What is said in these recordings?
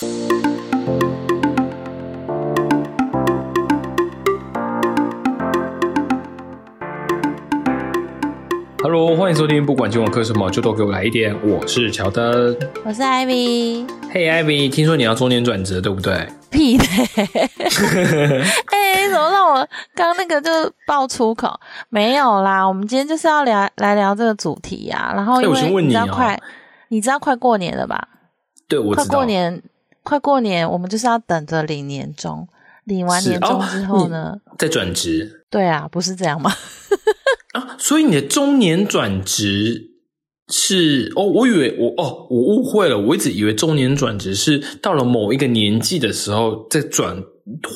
Hello，欢迎收听，不管今晚课什么，就都给我来一点。我是乔登，我是 Ivy。嘿，Ivy，听说你要中年转职，对不对？屁的！哎，怎么让我刚那个就爆粗口？没有啦，我们今天就是要聊来聊这个主题呀。然后因为你知道快，你知道快过年了吧？对，我快过年，快过年，我们就是要等着领年终。领完年终之后呢，再转职。对啊，不是这样吗？啊，所以你的中年转职是哦，我以为我哦，我误会了，我一直以为中年转职是到了某一个年纪的时候再转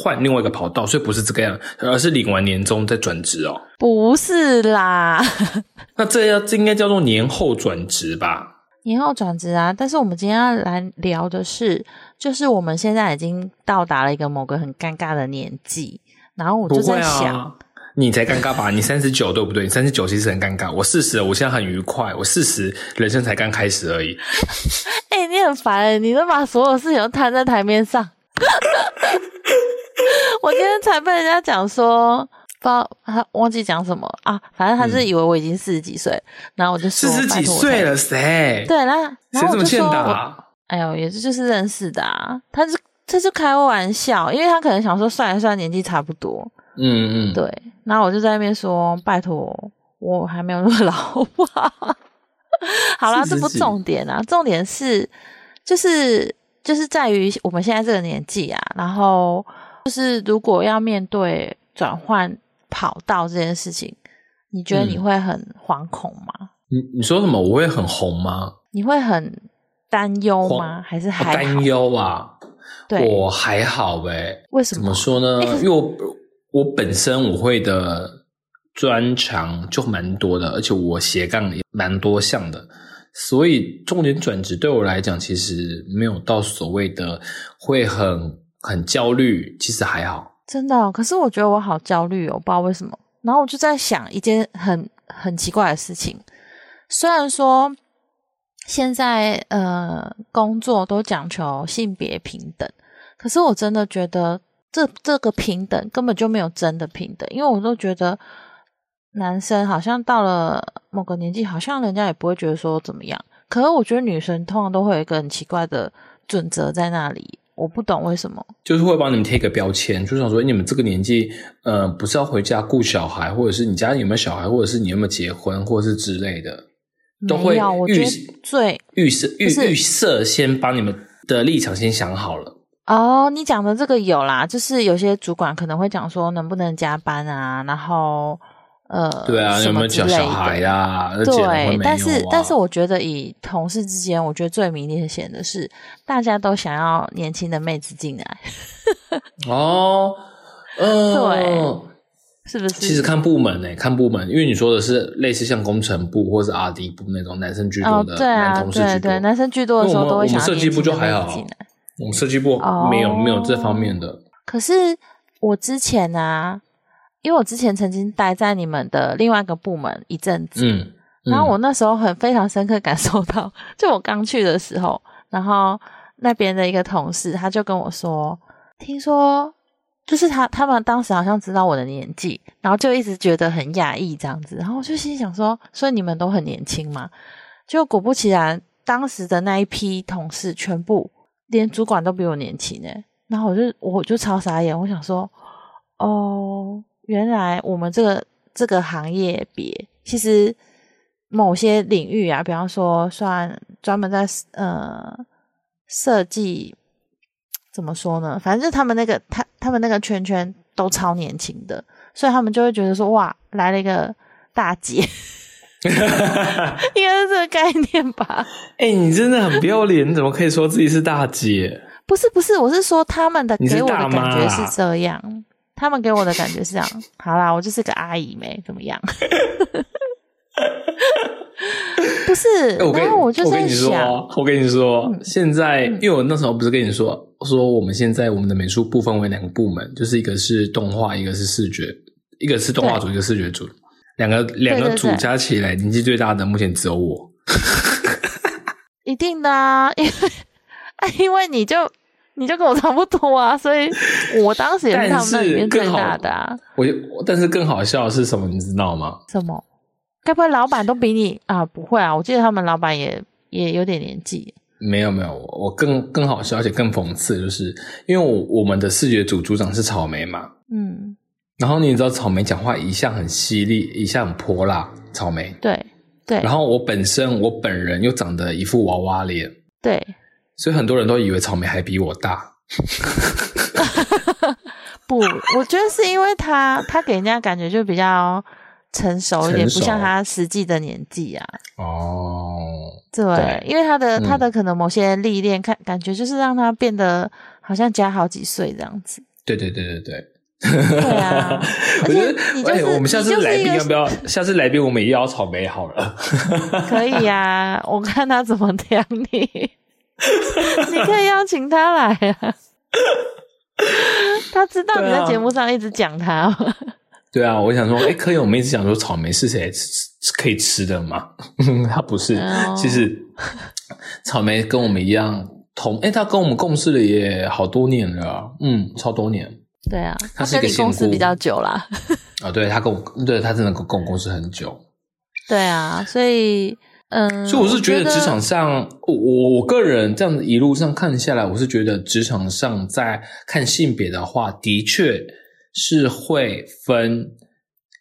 换另外一个跑道，所以不是这个样，而是领完年终再转职哦。不是啦，那这要这应该叫做年后转职吧？年后转职啊，但是我们今天要来聊的是，就是我们现在已经到达了一个某个很尴尬的年纪，然后我就在想，你才尴尬吧？你三十九对不对？三十九其实很尴尬，我四十，我现在很愉快，我四十，人生才刚开始而已。哎，你很烦，你都把所有事情都摊在台面上。我今天才被人家讲说。不知道他忘记讲什么啊，反正他是以为我已经四十几岁，然后我就四十几岁了，谁？对，然后然后我就说，哎呦，也是就是认识的啊，他是他是开玩笑，因为他可能想说算一算年纪差不多，嗯嗯，对，然后我就在那边说，拜托，我还没有那么老，吧 好？好了，这不重点啊，重点是就是就是在于我们现在这个年纪啊，然后就是如果要面对转换。跑道这件事情，你觉得你会很惶恐吗？你你说什么？我会很红吗？你会很担忧吗？还是还担忧啊？对，我还好呗。为什么？怎么说呢？因为我我本身我会的专长就蛮多的，而且我斜杠也蛮多项的，所以重点转职对我来讲，其实没有到所谓的会很很焦虑，其实还好。真的，可是我觉得我好焦虑哦，我不知道为什么。然后我就在想一件很很奇怪的事情。虽然说现在呃工作都讲求性别平等，可是我真的觉得这这个平等根本就没有真的平等，因为我都觉得男生好像到了某个年纪，好像人家也不会觉得说怎么样。可是我觉得女生通常都会有一个很奇怪的准则在那里。我不懂为什么，就是会帮你们贴个标签，就想说你们这个年纪，呃，不是要回家顾小孩，或者是你家里有没有小孩，或者是你有没有结婚，或者是之类的，都会预最预设预预设先帮你们的立场先想好了。哦，你讲的这个有啦，就是有些主管可能会讲说能不能加班啊，然后。呃，对啊，有没有小小孩呀？对，但是但是我觉得以同事之间，我觉得最明显的是，大家都想要年轻的妹子进来。哦，嗯，对，是不是？其实看部门诶，看部门，因为你说的是类似像工程部或是 R D 部那种男生居多的男同事居多，男生居多的时候都会想设计部就还好，我们设计部没有没有这方面的。可是我之前呢？因为我之前曾经待在你们的另外一个部门一阵子，嗯，然后我那时候很非常深刻感受到，就我刚去的时候，然后那边的一个同事他就跟我说，听说就是他他们当时好像知道我的年纪，然后就一直觉得很讶异这样子，然后我就心想说，所以你们都很年轻嘛？就果不其然，当时的那一批同事全部连主管都比我年轻诶，然后我就我就超傻眼，我想说，哦。原来我们这个这个行业别，其实某些领域啊，比方说算专门在呃设计，怎么说呢？反正就他们那个他他们那个圈圈都超年轻的，所以他们就会觉得说哇，来了一个大姐，应该是这个概念吧？哎，你真的很不要脸，你怎么可以说自己是大姐？不是不是，我是说他们的给我的感觉是这样。他们给我的感觉是这样，好啦，我就是个阿姨没怎么样。不是，然后我就在想，我跟你说，现在因为我那时候不是跟你说，说我们现在我们的美术部分为两个部门，就是一个是动画，一个是视觉，一个是动画组，一个视觉组，两个两个组加起来年纪最大的目前只有我。一定的啊，因为 因为你就你就跟我差不多啊，所以我当时也是他们那里面最大的啊。我但是更好笑的是什么，你知道吗？什么？该不会老板都比你啊？不会啊，我记得他们老板也也有点年纪。没有没有，我更更好笑，而且更讽刺，就是因为我我们的视觉组组长是草莓嘛，嗯，然后你知道草莓讲话一向很犀利，一向很泼辣，草莓对对，然后我本身我本人又长得一副娃娃脸，对，所以很多人都以为草莓还比我大。不，我觉得是因为他他给人家感觉就比较。成熟一点，不像他实际的年纪啊。哦，对，因为他的他的可能某些历练，看感觉就是让他变得好像加好几岁这样子。对对对对对。对啊，我觉得，哎，我们下次来宾要不要？下次来宾我们也要草莓好了。可以呀，我看他怎么挑你。你可以邀请他来啊。他知道你在节目上一直讲他。对啊，我想说，哎，可以，我们一直想说草莓是谁可以吃的吗？他不是，其实草莓跟我们一样同，哎，他跟我们共事了也好多年了，嗯，超多年。对啊，他是一个公司比较久啦。啊，对他跟我，对他真的跟我们公司很久。对啊，所以，嗯，所以我是觉得职场上，我我我个人这样一路上看下来，我是觉得职场上在看性别的话，的确。是会分，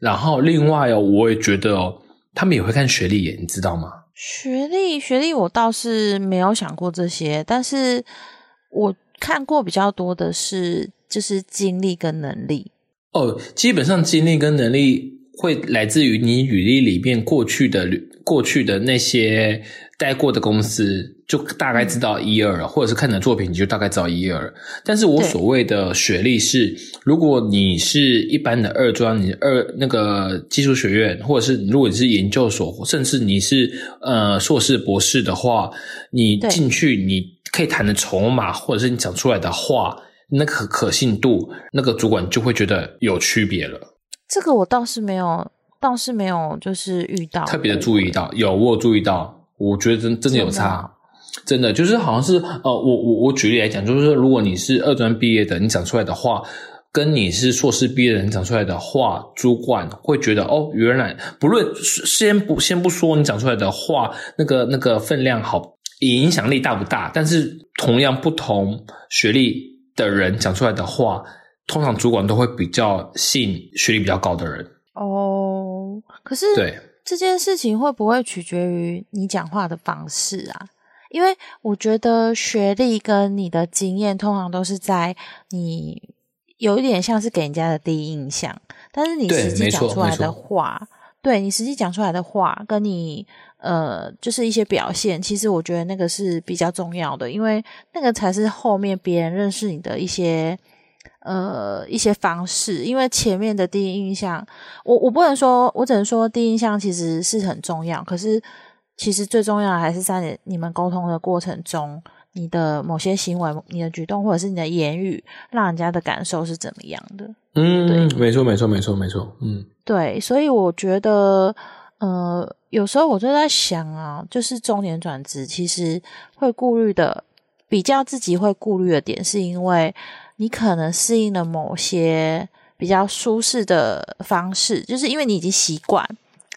然后另外哦，我也觉得哦，他们也会看学历耶，你知道吗？学历，学历，我倒是没有想过这些，但是我看过比较多的是，就是经历跟能力。哦，基本上经历跟能力会来自于你履历里面过去的过去的那些。待过的公司就大概知道一二了，或者是看你的作品你就大概知道一二。但是我所谓的学历是，如果你是一般的二专，你二那个技术学院，或者是如果你是研究所，甚至你是呃硕士博士的话，你进去你可以谈的筹码，或者是你讲出来的话，那个可信度，那个主管就会觉得有区别了。这个我倒是没有，倒是没有，就是遇到特别的注意到，有我有注意到。我觉得真真的有差，真的就是好像是呃，我我我举例来讲，就是说，如果你是二专毕业的，你讲出来的话，跟你是硕士毕业的人讲出来的话，主管会觉得哦，原来不论先不先不说你讲出来的话，那个那个分量好，影响力大不大？但是同样不同学历的人讲出来的话，通常主管都会比较信学历比较高的人。哦，可是对。这件事情会不会取决于你讲话的方式啊？因为我觉得学历跟你的经验通常都是在你有一点像是给人家的第一印象，但是你实际讲出来的话，对你实际讲出来的话，跟你呃，就是一些表现，其实我觉得那个是比较重要的，因为那个才是后面别人认识你的一些。呃，一些方式，因为前面的第一印象，我我不能说，我只能说第一印象其实是很重要。可是，其实最重要的还是在你们沟通的过程中，你的某些行为、你的举动或者是你的言语，让人家的感受是怎么样的？嗯，对，没错，没错，没错，没错，嗯，对。所以我觉得，呃，有时候我就在想啊，就是中年转职，其实会顾虑的，比较自己会顾虑的点，是因为。你可能适应了某些比较舒适的方式，就是因为你已经习惯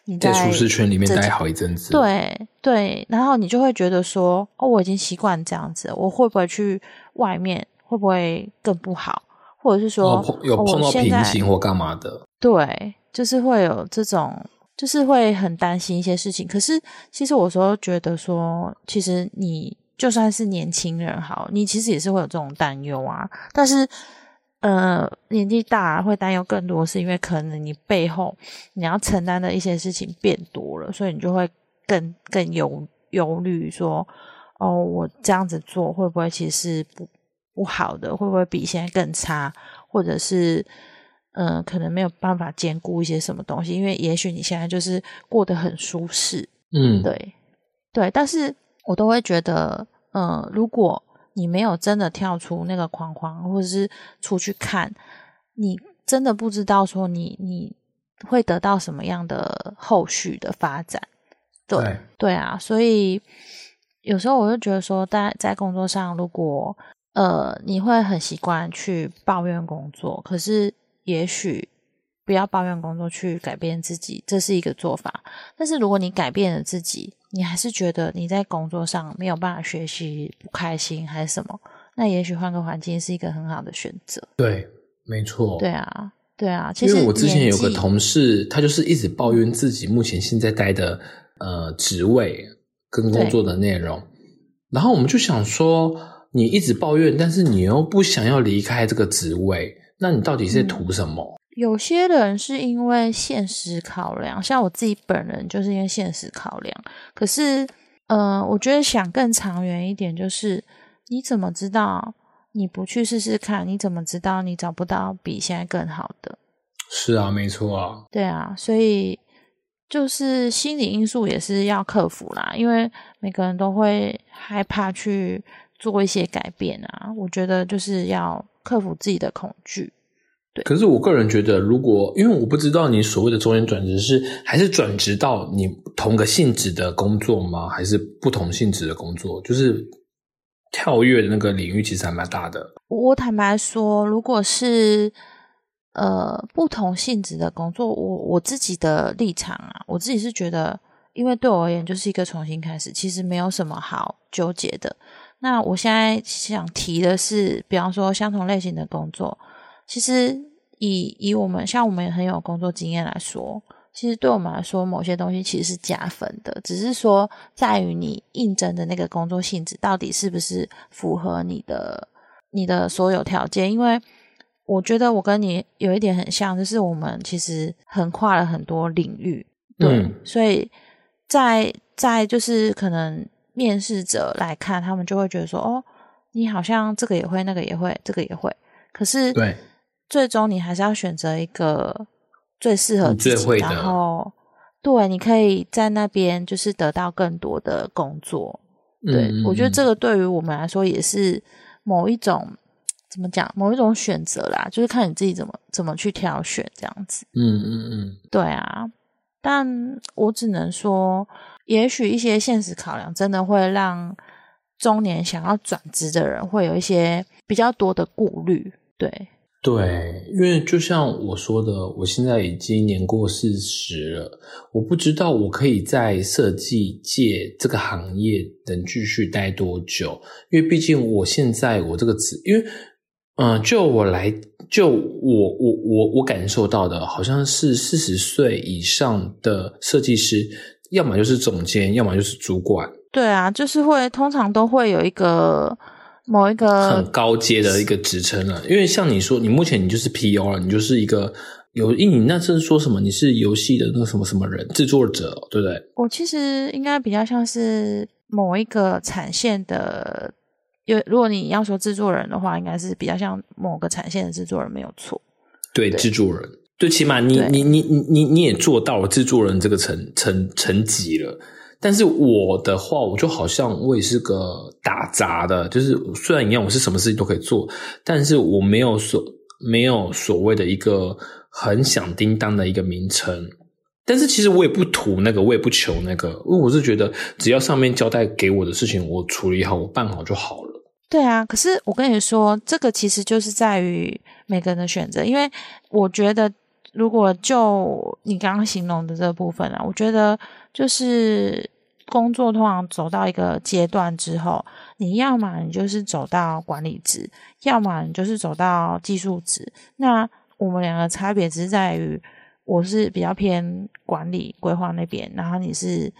你在舒适圈里面待好一阵子。对对，然后你就会觉得说：“哦，我已经习惯这样子，我会不会去外面会不会更不好？或者是说有碰到瓶颈或干嘛的？”对，就是会有这种，就是会很担心一些事情。可是其实我说觉得说，其实你。就算是年轻人好，你其实也是会有这种担忧啊。但是，呃，年纪大会担忧更多，是因为可能你背后你要承担的一些事情变多了，所以你就会更更忧忧虑，说哦，我这样子做会不会其实不不好的？会不会比现在更差？或者是，嗯，可能没有办法兼顾一些什么东西？因为也许你现在就是过得很舒适，嗯，对，对，但是。我都会觉得，呃，如果你没有真的跳出那个框框，或者是出去看，你真的不知道说你你会得到什么样的后续的发展。对对啊，所以有时候我就觉得说，在在工作上，如果呃，你会很习惯去抱怨工作，可是也许不要抱怨工作去改变自己，这是一个做法。但是如果你改变了自己，你还是觉得你在工作上没有办法学习，不开心还是什么，那也许换个环境是一个很好的选择。对，没错。对啊，对啊。其实因为我之前有个同事，他就是一直抱怨自己目前现在待的呃职位跟工作的内容，然后我们就想说。你一直抱怨，但是你又不想要离开这个职位，那你到底是在图什么？有些人是因为现实考量，像我自己本人就是因为现实考量。可是，呃，我觉得想更长远一点，就是你怎么知道你不去试试看？你怎么知道你找不到比现在更好的？是啊，没错啊。对啊，所以就是心理因素也是要克服啦，因为每个人都会害怕去。做一些改变啊，我觉得就是要克服自己的恐惧。对，可是我个人觉得，如果因为我不知道你所谓的中间转职是还是转职到你同个性质的工作吗？还是不同性质的工作？就是跳跃的那个领域其实还蛮大的。我坦白说，如果是呃不同性质的工作，我我自己的立场啊，我自己是觉得，因为对我而言就是一个重新开始，其实没有什么好纠结的。那我现在想提的是，比方说相同类型的工作，其实以以我们像我们很有工作经验来说，其实对我们来说，某些东西其实是加分的，只是说在于你应征的那个工作性质到底是不是符合你的你的所有条件。因为我觉得我跟你有一点很像，就是我们其实横跨了很多领域，对，所以在在就是可能。面试者来看，他们就会觉得说：“哦，你好像这个也会，那个也会，这个也会。”可是，对，最终你还是要选择一个最适合自己，然后对，你可以在那边就是得到更多的工作。对我觉得这个对于我们来说也是某一种怎么讲，某一种选择啦，就是看你自己怎么怎么去挑选这样子。嗯嗯嗯，对啊，但我只能说。也许一些现实考量真的会让中年想要转职的人会有一些比较多的顾虑，对对，因为就像我说的，我现在已经年过四十了，我不知道我可以在设计界这个行业能继续待多久，因为毕竟我现在我这个职，因为嗯，就我来，就我我我我感受到的，好像是四十岁以上的设计师。要么就是总监，要么就是主管。对啊，就是会通常都会有一个某一个很高阶的一个职称了。因为像你说，你目前你就是 P.O. 了，你就是一个游，因你那是说什么？你是游戏的那个什么什么人，制作者，对不对？我其实应该比较像是某一个产线的，有如果你要说制作人的话，应该是比较像某个产线的制作人，没有错。对，制作人。最起码你你你你你你也做到了制作人这个层层层级了，但是我的话，我就好像我也是个打杂的，就是虽然一样，我是什么事情都可以做，但是我没有所没有所谓的一个很响叮当的一个名称，但是其实我也不图那个，我也不求那个，因为我是觉得只要上面交代给我的事情，我处理好，我办好就好了。对啊，可是我跟你说，这个其实就是在于每个人的选择，因为我觉得。如果就你刚刚形容的这部分啊，我觉得就是工作通常走到一个阶段之后，你要么你就是走到管理职，要么你就是走到技术职。那我们两个差别只是在于，我是比较偏管理规划那边，然后你是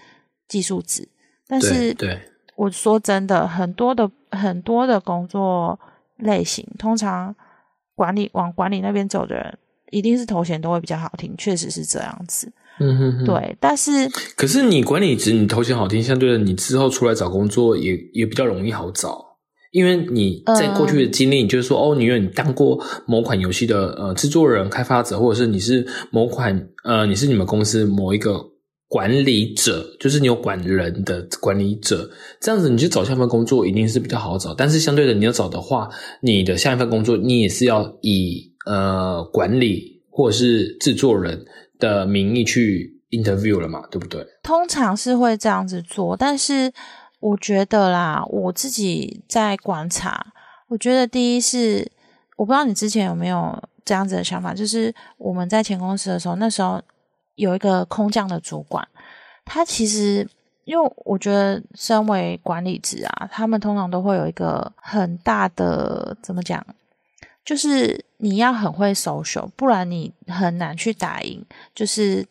技术职。但是，对我说真的，很多的很多的工作类型，通常管理往管理那边走的人。一定是头衔都会比较好听，确实是这样子。嗯哼，哼对。但是，可是你管理职，你头衔好听，相对的，你之后出来找工作也也比较容易好找，因为你在过去的经历，你就是说，哦，你有你当过某款游戏的呃制作人、开发者，或者是你是某款呃，你是你们公司某一个管理者，就是你有管人的管理者，这样子你去找下一份工作一定是比较好找。但是相对的，你要找的话，你的下一份工作你也是要以。呃，管理或者是制作人的名义去 interview 了嘛，对不对？通常是会这样子做，但是我觉得啦，我自己在观察，我觉得第一是我不知道你之前有没有这样子的想法，就是我们在前公司的时候，那时候有一个空降的主管，他其实因为我觉得身为管理职啊，他们通常都会有一个很大的怎么讲，就是你要很会 social，不然你很难去打赢，就是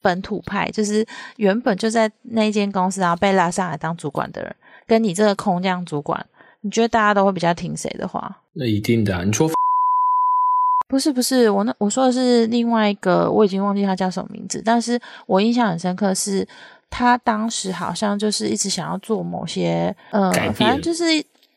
本土派，就是原本就在那间公司然后被拉上来当主管的人，跟你这个空降主管。你觉得大家都会比较听谁的话？那一定的。你说 不是不是，我那我说的是另外一个，我已经忘记他叫什么名字，但是我印象很深刻，是他当时好像就是一直想要做某些呃，反正就是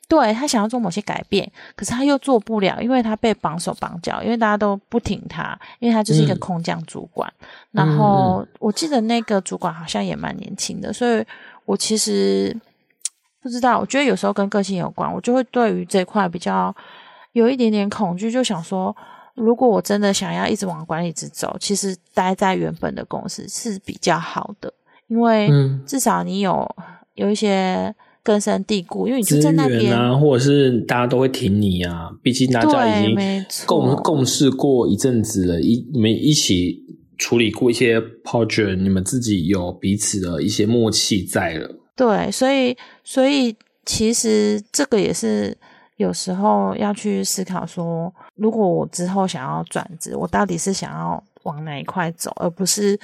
对他想要做某些改变，可是他又做不了，因为他被绑手绑脚，因为大家都不挺他，因为他就是一个空降主管。然后我记得那个主管好像也蛮年轻的，所以我其实。不知道，我觉得有时候跟个性有关，我就会对于这块比较有一点点恐惧，就想说，如果我真的想要一直往管理职走，其实待在原本的公司是比较好的，因为至少你有有一些根深蒂固，因为你就在那边啊，或者是大家都会挺你啊，毕竟大家已经共共事过一阵子了，一你们一起处理过一些 project，你们自己有彼此的一些默契在了。对，所以所以其实这个也是有时候要去思考说，如果我之后想要转职，我到底是想要往哪一块走，而不是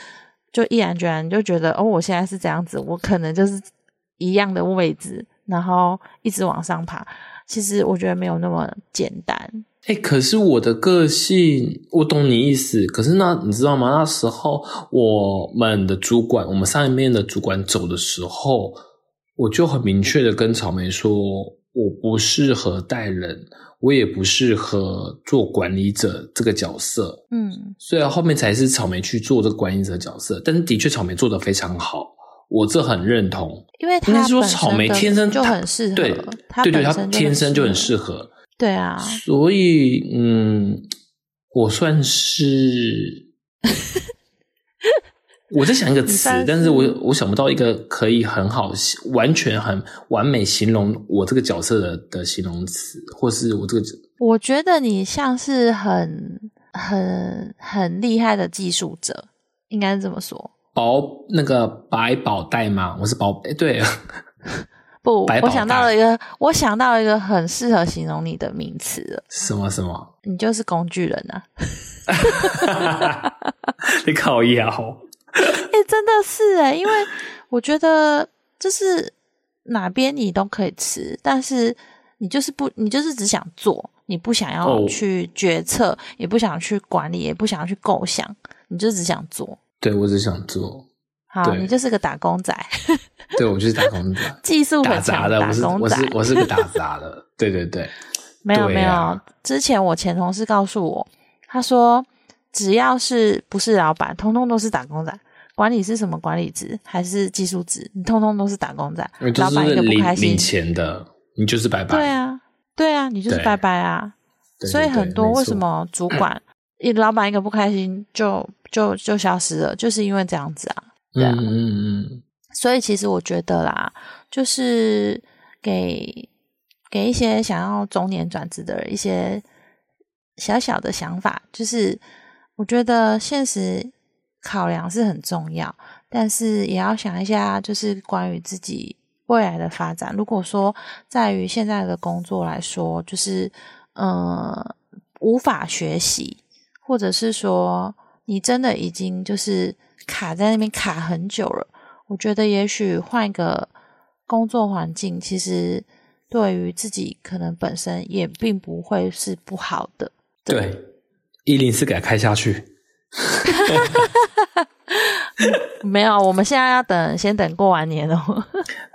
就毅然决然就觉得哦，我现在是这样子，我可能就是一样的位置，然后一直往上爬。其实我觉得没有那么简单。哎，可是我的个性，我懂你意思。可是那你知道吗？那时候我们的主管，我们上面的主管走的时候，我就很明确的跟草莓说，我不适合带人，我也不适合做管理者这个角色。嗯，虽然后面才是草莓去做这个管理者角色。但是的确，草莓做的非常好，我这很认同。因为他说草莓天生就很适合，对对对，他天生就很适合。对啊，所以嗯，我算是我在想一个词，但是我我想不到一个可以很好、完全很完美形容我这个角色的的形容词，或是我这个。我觉得你像是很很很厉害的技术者，应该是这么说。保那个百宝袋吗？我是保哎，对。不，我想到了一个，我想到了一个很适合形容你的名词了。什么什么？你就是工具人啊！你考一啊？哎，真的是哎，因为我觉得就是哪边你都可以吃，但是你就是不，你就是只想做，你不想要去决策，也不想去管理，也不想要去构想，你就只想做。对，我只想做。好，你就是个打工仔。对，我就是打工仔，技术很强的打工仔。我是我是我是个打 杂的。对对对，没有没有。之前我前同事告诉我，他说只要是不是老板，通通都是打工仔。管理是什么管理职还是技术职，你通通都是打工仔。老板一个不开心，领钱的，你就是拜拜。对啊，对啊，你就是拜拜啊。所以很多为什么主管 一老板一个不开心就就就消失了，就是因为这样子啊。嗯嗯嗯，所以其实我觉得啦，就是给给一些想要中年转职的人一些小小的想法，就是我觉得现实考量是很重要，但是也要想一下，就是关于自己未来的发展。如果说在于现在的工作来说，就是呃无法学习，或者是说你真的已经就是。卡在那边卡很久了，我觉得也许换一个工作环境，其实对于自己可能本身也并不会是不好的。对，一零四改开下去。没有，我们现在要等，先等过完年哦。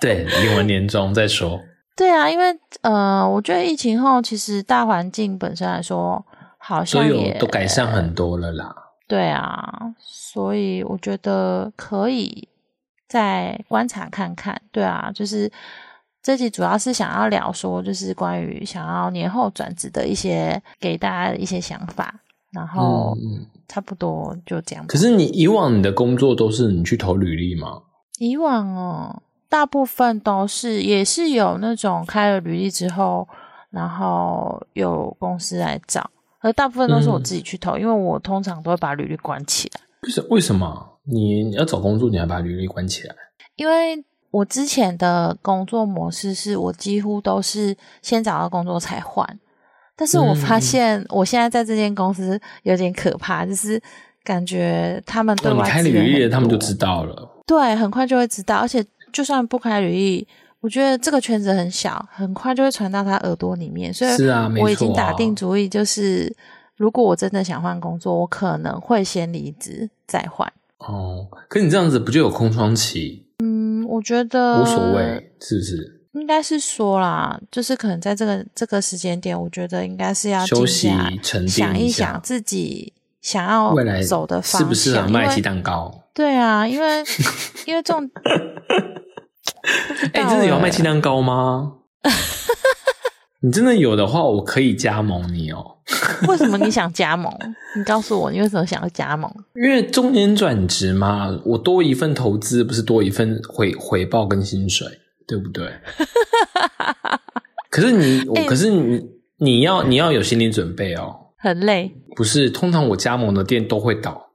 对，领完年终再说。对啊，因为呃，我觉得疫情后，其实大环境本身来说，好像也都改善很多了啦。对啊，所以我觉得可以再观察看看。对啊，就是这集主要是想要聊说，就是关于想要年后转职的一些给大家的一些想法，然后差不多就这样。可是你以往你的工作都是你去投履历吗？以往哦，大部分都是也是有那种开了履历之后。然后有公司来找，而大部分都是我嗯自己去投，因为我通常都会把履历关起来，为什为什么你你要找工作，你还把履历关起来？因为我之前的工作模式是我几乎都是先找到工作才换，但是我发嗯现我现在在这间公司有点可怕，就是感觉他们对哦，开履历，他们就知道了。对，很快就会知道，而且就算不开履历，我觉得这个圈子很小，很快就会传到他耳朵里面。所以是啊我已经打定主意，就是如果我真的想换工作，我可能会先离职再换。哦，可你这样子不就有空窗期？嗯，我觉得无所谓，是不是？应该是说啦，就是可能在这个这个时间点，我觉得应该是要休息沉淀想一一下想自己想要未来走的方适不适合向，因为卖鸡蛋糕？对啊，因为 因为这种，哎、真的有要卖鸡蛋糕吗？你真的有的话，我可以加盟你哦。为什么你想加盟？你告诉我，你为什么想要加盟？因为中年转职嘛，我多一份投资，不是多一份回回报跟薪水，对不对？可是你，可是你，你要你要有心理准备哦。很累。不是，通常我加盟的店都会倒。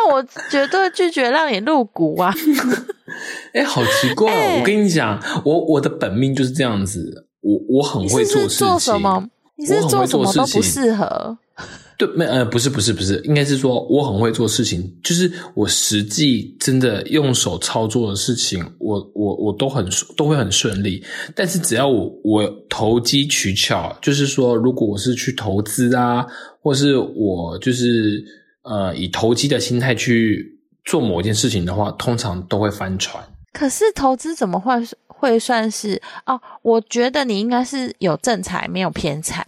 那我绝对拒绝让你入股啊！哎、好奇怪、哦！哎我跟你讲，我我的本命就是这样子，我我很你会做事情。什么？你是做什么都不适合？对，没呃，不是不是不是，应该是说我很会做事情，就是我实际真的用手操作的事情，我我我都很都会很顺利。但是只要我我投机取巧，就是说，如果我是去投资啊，或是我就是呃以投机的心态去做某件事情的话，通常都会翻船。可是投资怎么会会算是哦？我觉得你应该是有正财，没有偏财，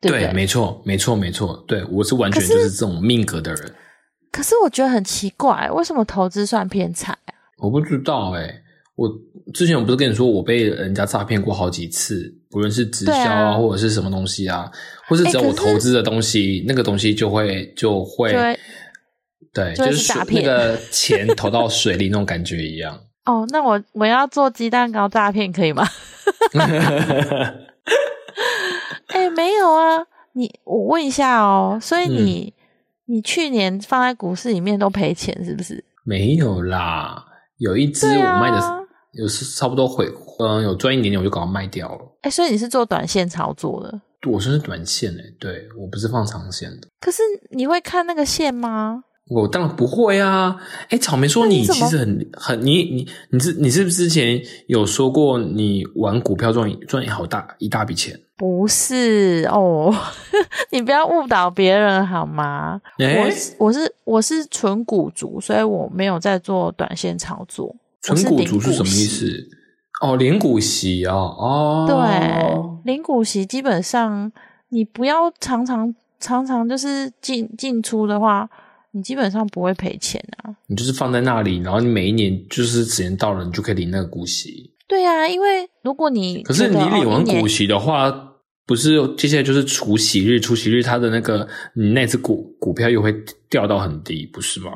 对不对？没错，没错，没错，对我是完全就是这种命格的人。可是我觉得很奇怪，为什么投资算偏财啊？我不知道哎、我之前我不是跟你说我被人家诈骗过好几次，不论是直销啊，啊或者是什么东西啊，或是只要我投资的东西，那个东西就会就会对，就是那个钱投到水里那种感觉一样。哦，那我我要做鸡蛋糕诈骗可以吗？哎，没有啊，你我问一下哦，所以你、你去年放在股市里面都赔钱是不是？没有啦，有一只我卖的有是差不多回，嗯，有赚一点点我就搞它卖掉了。哎，所以你是做短线操作的，我算是短线诶、对我不是放长线的。可是你会看那个线吗？我当然不会啊！哎，草莓说你其实很很你你你是你是不是之前有说过你玩股票赚赚好大一大笔钱？不是哦，你不要误导别人好吗？哎我是我是我是纯股族，所以我没有在做短线操作。纯股族是什么意？思？哦，零股息哦，哦，对，零股息基本上你不要常常常常就是进进出的话，你基本上不会赔钱啊。你就是放在那里，然后你每一年就是时间到了，你就可以领那个股息。对啊，因为如果你可是你领完股息的话，不是接下来就是除息日，除息日它的那个你那只股股票又会掉到很低，不是吗？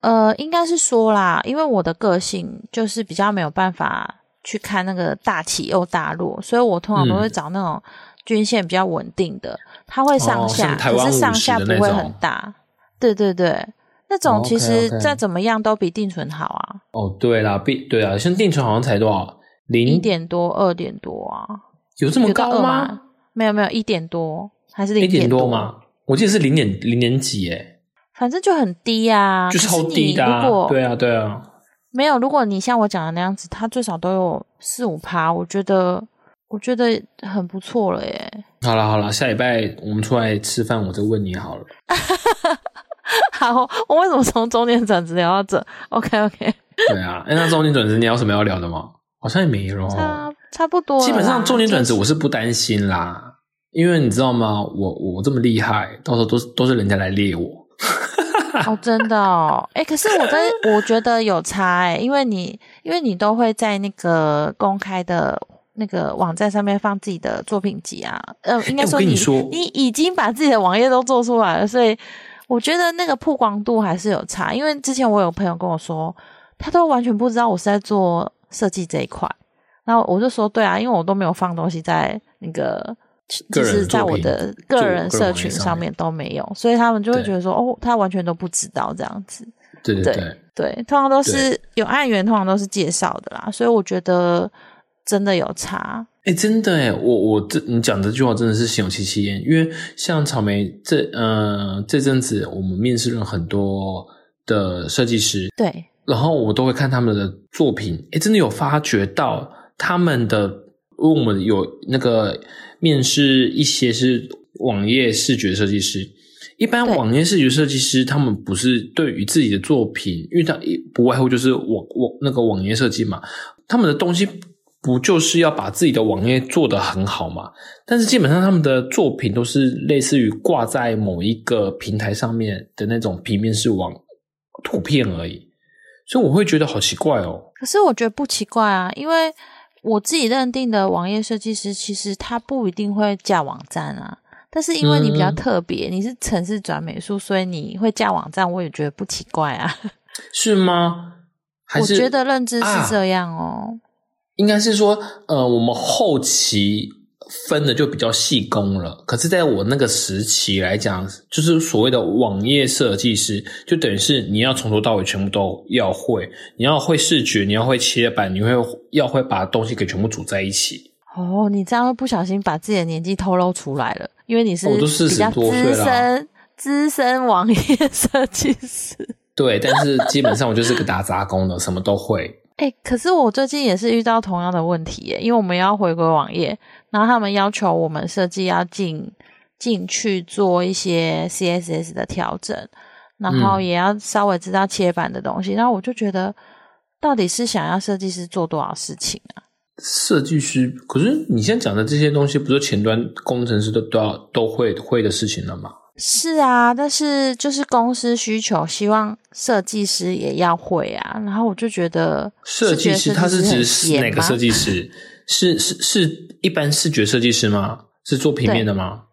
呃，应该是说啦，因为我的个性就是比较没有办法去看那个大起又大落，所以我通常都会嗯找那种均线比较稳定的，它会上哦下，可是上下不会很大。对对对，那种哦其实再怎么样都比定存好啊，哦，对啦，比对啊，像定存好像才多少零点多、二点多啊，有这么高吗吗？？没有没有，一点多还是零一点多多吗？我记得是零点零点几，诶反正就很低啊，就超低的、啊如果。对啊，对啊，没有，如果你像我讲的那样子，它最少都有四五趴，我觉得我觉得很不错了耶。好了好了，下礼拜我们出来吃饭，我再问你好了。好，我为什么从中年转职聊到这？OK OK，对啊，哎，那中年转职你有什么要聊的吗？好像也没有。差差不多。基本上中年转职我是不担心啦，因为你知道吗？我我这么厉害，到时候都是都是人家来猎我。哦，真的哦，哎，可是我在我觉得有差哎，因为你因为你都会在那个公开的。那个网站上面放自己的作品集啊，呃，应该说你你已经把自己的网页都做出来了，所以我觉得那个曝光度还是有差。因为之前我有朋友跟我说，他都完全不知道我是在做设计这一块，然后我就说对啊，因为我都没有放东西在那个，就是在我的个人社群上面。都没有，所以他们就会觉得说，哦，他完全都不知道这样子。对对对对，通常都是有案源，通常都是介绍的啦，所以我觉得真的有差。哎，真的哎，我我这你讲这句话真的是心有戚戚焉，因为像草莓这呃这阵子我们面试了很多的设计师，对，然后我都会看他们的作品，诶，真的有发觉到他们的，因为我们有那个面试一些是网页视觉设计师，一般对网页视觉设计师他们不是对于自己的作品，因为他不外乎就是网网那个网页设计嘛，他们的东西不就是要把自己的网页做得很好嘛？但是基本上他们的作品都是类似于挂在某一个平台上面的那种平面式网图片而已。所以我会觉得好奇怪哦。可是我觉得不奇怪啊，因为我自己认定的网页设计师，其实他不一定会架网站啊。但是因为你比较嗯特别，你是城市转美术，所以你会架网站，我也觉得不奇怪啊。是吗？还我是觉得认知啊是这样哦。应该是说，呃，我们后期分的就比较细工了。可是，在我那个时期来讲，就是所谓的网页设计师，就等于是你要从头到尾全部都要会，你要会视觉，你要会切板，你会要会把东西给全部组在一起。哦，你这样会不小心把自己的年纪透露出来了，因为你是我都四十多岁资了深资深网页设计师。对，但是基本上我就是个打杂工的，什么都会。哎、可是我最近也是遇到同样的问题耶，因为我们要回归网页，然后他们要求我们设计要进进去做一些 CSS 的调整，然后嗯也要稍微知道切板的东西，然后我就觉得，到底是想要设计师做多少事情啊？设计师，可是你现在讲的这些东西，不是前端工程师都都要都会会的事情了吗？是啊，但是就是公司需求，希望设计师也要会啊，然后我就觉得设计师他是指哪个设计师？是是是一般视觉设计师吗？是做平面的吗？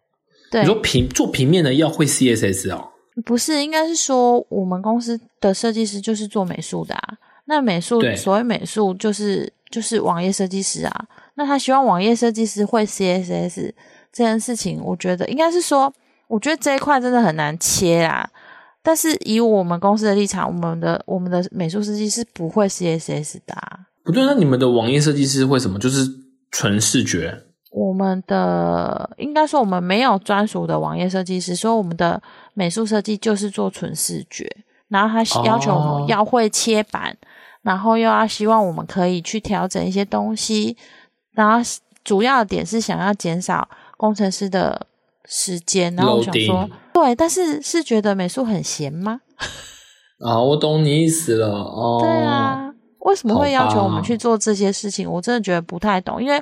对你说平做平面的要会 CSS 哦？不是，应该是说我们公司的设计师就是做美术的啊。那美术所谓美术就是就是网页设计师啊。那他希望网页设计师会 CSS 这件事情，我觉得应该是说，我觉得这一块真的很难切啊。但是以我们公司的立场，我们的我们的美术设计师不会 CSS 的、啊。不对，那你们的网页设计师会什么？就是纯视觉我们的应该说我们没有专属的网页设计师，所以我们的美术设计就是做纯视觉，然后他要求我哦们要会切板，然后又要希望我们可以去调整一些东西，然后主要的点是想要减少工程师的时间。然后我想说对，但是是觉得美术很闲吗？啊，我懂你意思了哦。对，啊，为什么会要求我们去做这些事情？我真的觉得不太懂，因为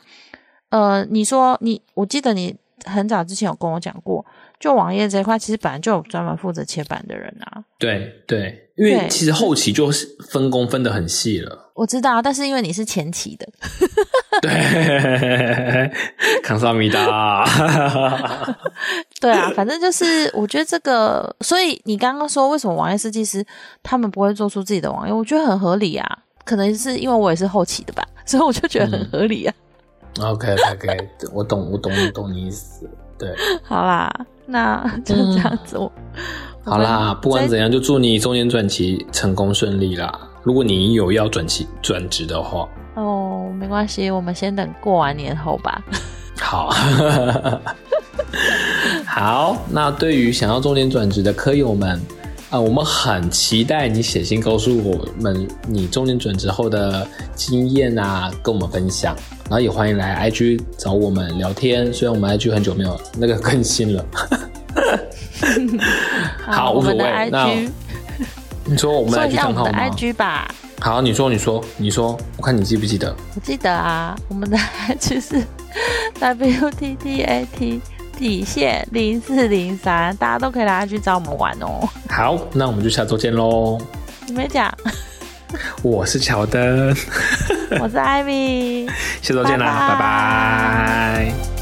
呃，你说你，我记得你很早之前有跟我讲过，就网页这一块，其实本来就有专门负责切板的人啊。对对，因为其实后期就是分工分的很细了。我知道，但是因为你是前期的，对，康萨米达。对啊，反正就是我觉得这个，所以你刚刚说为什么网页设计师他们不会做出自己的网页，我觉得很合理啊。可能是因为我也是后期的吧，所以我就觉得很合理啊。OK OK，我懂我懂我懂你意思。对，好啦，那就这样子。我好啦，不管怎样，样，就祝你中年转期成功顺利啦。如果你有要转期转职的话，哦，没关系，我们先等过完年后吧。好，好。那对于想要中年转职的科友们，啊、我们很期待你写信告诉我们你中年转职后的经验啊，跟我们分享。然后也欢迎来 IG 找我们聊天，虽然我们 IG 很久没有那个更新了。好无所谓那 你说我们说 IG 账号吗？IG 吧。好，你说，你说，你说，我看你记不记得？我记得啊，我们的 IG 是 WTTAT 底线零四零三，大家都可以来 IG 找我们玩哦。好，那我们就下周见喽。你没讲，我是乔登，我是艾米。下周见啦，拜拜拜拜